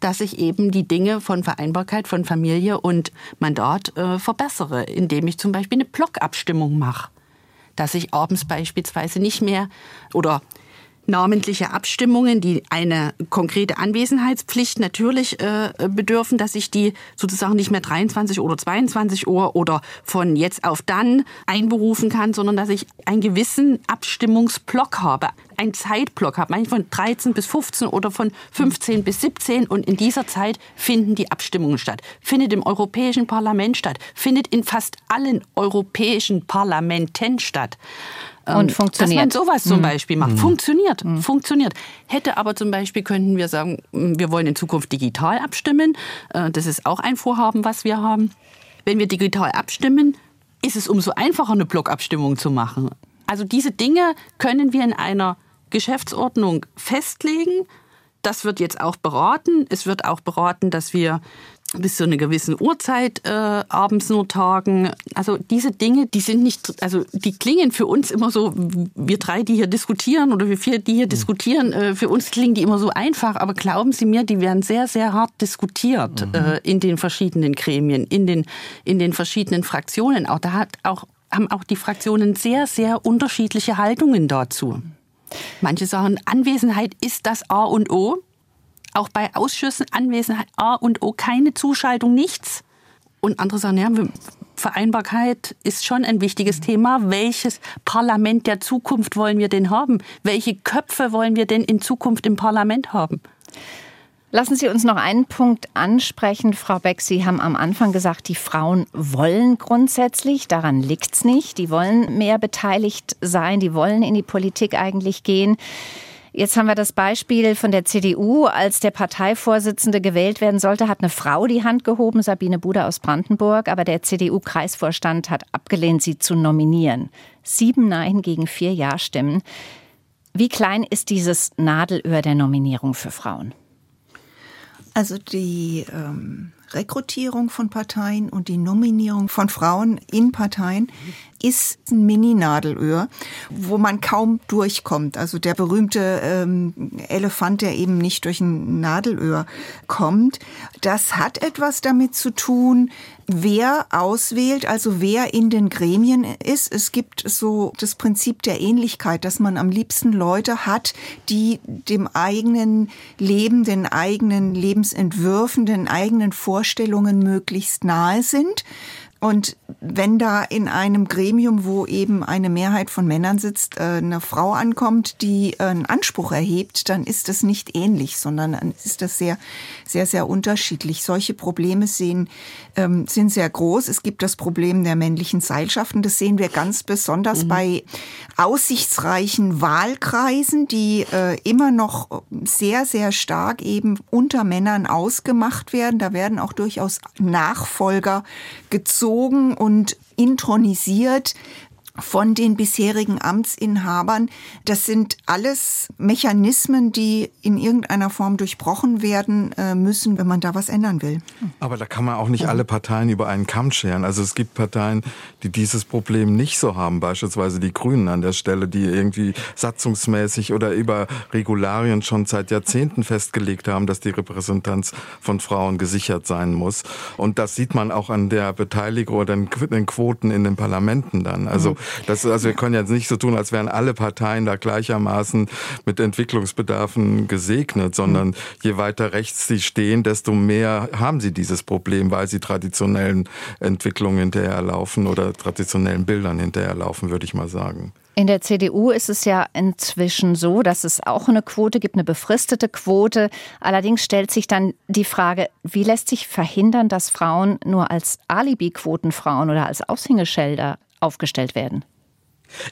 dass ich eben die Dinge von Vereinbarkeit von Familie und Mandat äh, verbessere, indem ich zum Beispiel eine Blockabstimmung mache. Dass ich abends beispielsweise nicht mehr oder namentliche Abstimmungen, die eine konkrete Anwesenheitspflicht natürlich äh, bedürfen, dass ich die sozusagen nicht mehr 23 oder 22 Uhr oder von jetzt auf dann einberufen kann, sondern dass ich einen gewissen Abstimmungsblock habe, einen Zeitblock habe, manchmal von 13 bis 15 oder von 15 bis 17 und in dieser Zeit finden die Abstimmungen statt. Findet im Europäischen Parlament statt, findet in fast allen europäischen Parlamenten statt. Und funktioniert. Ähm, dass man sowas zum mhm. Beispiel macht. Mhm. Funktioniert, mhm. funktioniert. Hätte aber zum Beispiel, könnten wir sagen, wir wollen in Zukunft digital abstimmen. Äh, das ist auch ein Vorhaben, was wir haben. Wenn wir digital abstimmen, ist es umso einfacher, eine Blockabstimmung zu machen. Also diese Dinge können wir in einer Geschäftsordnung festlegen. Das wird jetzt auch beraten. Es wird auch beraten, dass wir bis zu einer gewissen Uhrzeit äh, abends nur tagen. Also diese Dinge, die sind nicht, also die klingen für uns immer so, wir drei, die hier diskutieren oder wir vier, die hier mhm. diskutieren, äh, für uns klingen die immer so einfach, aber glauben Sie mir, die werden sehr, sehr hart diskutiert mhm. äh, in den verschiedenen Gremien, in den, in den verschiedenen Fraktionen. Auch da hat auch, haben auch die Fraktionen sehr, sehr unterschiedliche Haltungen dazu. Manche sagen, Anwesenheit ist das A und O auch bei Ausschüssen Anwesenheit A und O keine Zuschaltung, nichts. Und andere sagen, ja, Vereinbarkeit ist schon ein wichtiges Thema. Welches Parlament der Zukunft wollen wir denn haben? Welche Köpfe wollen wir denn in Zukunft im Parlament haben? Lassen Sie uns noch einen Punkt ansprechen, Frau Beck. Sie haben am Anfang gesagt, die Frauen wollen grundsätzlich, daran liegt's nicht. Die wollen mehr beteiligt sein, die wollen in die Politik eigentlich gehen. Jetzt haben wir das Beispiel von der CDU. Als der Parteivorsitzende gewählt werden sollte, hat eine Frau die Hand gehoben, Sabine Buder aus Brandenburg. Aber der CDU-Kreisvorstand hat abgelehnt, sie zu nominieren. Sieben Nein gegen vier Ja-Stimmen. Wie klein ist dieses Nadelöhr der Nominierung für Frauen? Also die ähm, Rekrutierung von Parteien und die Nominierung von Frauen in Parteien ist ein Mini-Nadelöhr, wo man kaum durchkommt. Also der berühmte ähm, Elefant, der eben nicht durch ein Nadelöhr kommt. Das hat etwas damit zu tun, wer auswählt, also wer in den Gremien ist. Es gibt so das Prinzip der Ähnlichkeit, dass man am liebsten Leute hat, die dem eigenen Leben, den eigenen Lebensentwürfen, den eigenen Vorstellungen möglichst nahe sind. Und wenn da in einem Gremium, wo eben eine Mehrheit von Männern sitzt, äh, eine Frau ankommt, die äh, einen Anspruch erhebt, dann ist das nicht ähnlich, sondern dann ist das sehr, sehr, sehr unterschiedlich. Solche Probleme sehen, ähm, sind sehr groß. Es gibt das Problem der männlichen Seilschaften. Das sehen wir ganz besonders mhm. bei aussichtsreichen Wahlkreisen, die äh, immer noch sehr, sehr stark eben unter Männern ausgemacht werden. Da werden auch durchaus Nachfolger gezogen und intronisiert von den bisherigen Amtsinhabern. Das sind alles Mechanismen, die in irgendeiner Form durchbrochen werden äh, müssen, wenn man da was ändern will. Aber da kann man auch nicht alle Parteien über einen Kamm scheren. Also es gibt Parteien, die dieses Problem nicht so haben, beispielsweise die Grünen an der Stelle, die irgendwie satzungsmäßig oder über Regularien schon seit Jahrzehnten festgelegt haben, dass die Repräsentanz von Frauen gesichert sein muss. Und das sieht man auch an der Beteiligung oder den Quoten in den Parlamenten dann. Also das, also wir können jetzt nicht so tun, als wären alle Parteien da gleichermaßen mit Entwicklungsbedarfen gesegnet, sondern je weiter rechts sie stehen, desto mehr haben sie dieses Problem, weil sie traditionellen Entwicklungen hinterherlaufen oder traditionellen Bildern hinterherlaufen, würde ich mal sagen. In der CDU ist es ja inzwischen so, dass es auch eine Quote gibt, eine befristete Quote. Allerdings stellt sich dann die Frage, wie lässt sich verhindern, dass Frauen nur als Alibi-Quotenfrauen oder als Aushängeschilder aufgestellt werden.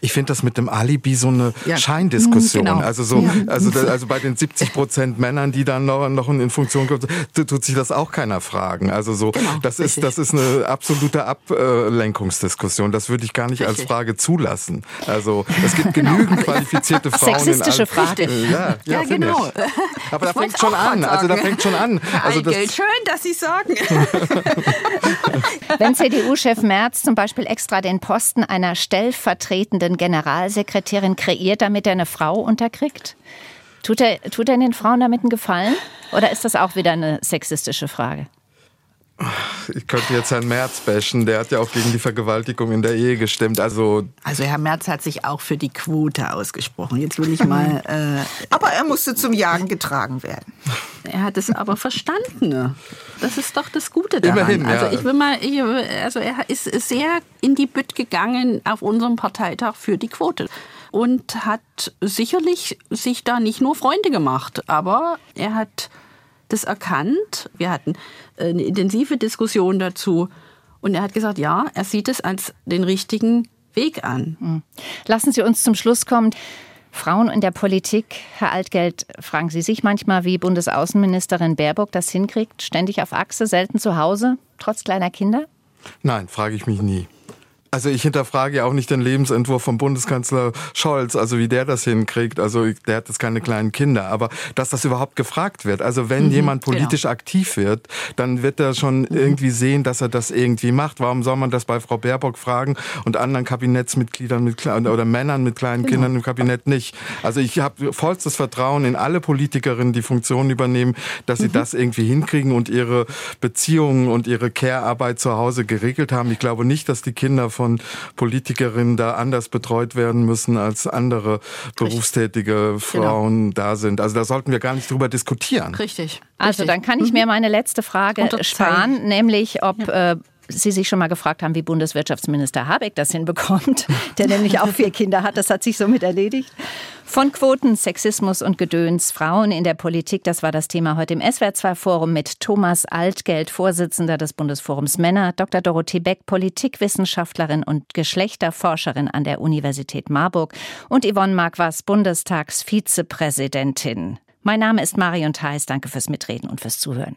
Ich finde das mit dem Alibi so eine ja. Scheindiskussion. Genau. Also so, ja. also, also bei den 70 Prozent Männern, die dann noch, noch in Funktion kommen, tut sich das auch keiner fragen. Also so, genau. das ist, das ist eine absolute Ablenkungsdiskussion. Das würde ich gar nicht richtig. als Frage zulassen. Also es gibt genau. genügend qualifizierte Frauen. Sexistische Frage. Ja, ja, ja genau. Ich. Aber da fängt schon an. Also da fängt schon an. Also das Schön, dass Sie sagen. Wenn CDU-Chef Merz zum Beispiel extra den Posten einer stellvertretenden Generalsekretärin kreiert, damit er eine Frau unterkriegt, tut er, tut er den Frauen damit einen Gefallen? Oder ist das auch wieder eine sexistische Frage? Ich könnte jetzt Herrn Merz bashen, der hat ja auch gegen die Vergewaltigung in der Ehe gestimmt. Also, also Herr Merz hat sich auch für die Quote ausgesprochen. Jetzt will ich mal. Äh, aber er musste zum Jagen getragen werden. Er hat es aber verstanden. Das ist doch das Gute daran. Immerhin, ja. Also ich will mal, also er ist sehr in die Bütt gegangen auf unserem Parteitag für die Quote und hat sicherlich sich da nicht nur Freunde gemacht, aber er hat das erkannt. Wir hatten eine intensive Diskussion dazu. Und er hat gesagt, ja, er sieht es als den richtigen Weg an. Hm. Lassen Sie uns zum Schluss kommen. Frauen in der Politik, Herr Altgeld, fragen Sie sich manchmal, wie Bundesaußenministerin Baerbock das hinkriegt, ständig auf Achse, selten zu Hause, trotz kleiner Kinder? Nein, frage ich mich nie. Also ich hinterfrage ja auch nicht den Lebensentwurf vom Bundeskanzler Scholz, also wie der das hinkriegt. Also der hat jetzt keine kleinen Kinder, aber dass das überhaupt gefragt wird. Also wenn mhm, jemand genau. politisch genau. aktiv wird, dann wird er schon mhm. irgendwie sehen, dass er das irgendwie macht. Warum soll man das bei Frau Baerbock fragen und anderen Kabinettsmitgliedern mit oder Männern mit kleinen genau. Kindern im Kabinett nicht? Also ich habe vollstes Vertrauen in alle Politikerinnen, die Funktionen übernehmen, dass sie mhm. das irgendwie hinkriegen und ihre Beziehungen und ihre Care-Arbeit zu Hause geregelt haben. Ich glaube nicht, dass die Kinder von von Politikerinnen da anders betreut werden müssen, als andere berufstätige Frauen genau. da sind. Also da sollten wir gar nicht drüber diskutieren. Richtig. Also dann kann ich mir mhm. meine letzte Frage sparen, nämlich ob ja. äh, Sie sich schon mal gefragt haben, wie Bundeswirtschaftsminister Habeck das hinbekommt, der nämlich auch vier Kinder hat. Das hat sich somit erledigt. Von Quoten, Sexismus und Gedöns, Frauen in der Politik, das war das Thema heute im SWR2-Forum mit Thomas Altgeld, Vorsitzender des Bundesforums Männer, Dr. Dorothee Beck, Politikwissenschaftlerin und Geschlechterforscherin an der Universität Marburg und Yvonne Marquas, Bundestagsvizepräsidentin. Mein Name ist Marion Theis. Danke fürs Mitreden und fürs Zuhören.